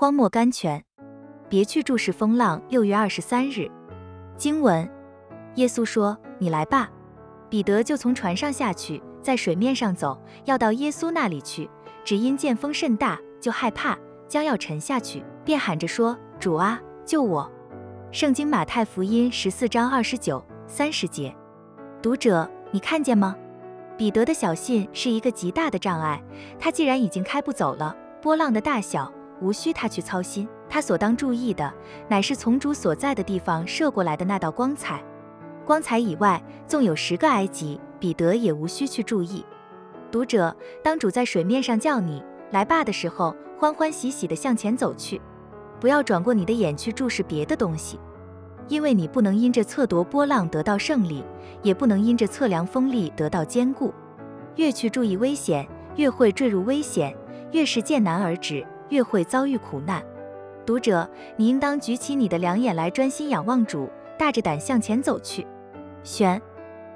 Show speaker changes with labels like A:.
A: 荒漠甘泉，别去注视风浪。六月二十三日，经文：耶稣说：“你来吧。”彼得就从船上下去，在水面上走，要到耶稣那里去。只因见风甚大，就害怕，将要沉下去，便喊着说：“主啊，救我！”圣经马太福音十四章二十九、三十节。读者，你看见吗？彼得的小信是一个极大的障碍。他既然已经开不走了，波浪的大小无需他去操心。他所当注意的，乃是从主所在的地方射过来的那道光彩。光彩以外，纵有十个埃及，彼得也无需去注意。读者，当主在水面上叫你来吧的时候，欢欢喜喜地向前走去，不要转过你的眼去注视别的东西，因为你不能因着测夺波浪得到胜利，也不能因着测量风力得到坚固。越去注意危险，越会坠入危险；越是见难而止，越会遭遇苦难。读者，你应当举起你的两眼来，专心仰望主，大着胆向前走去。选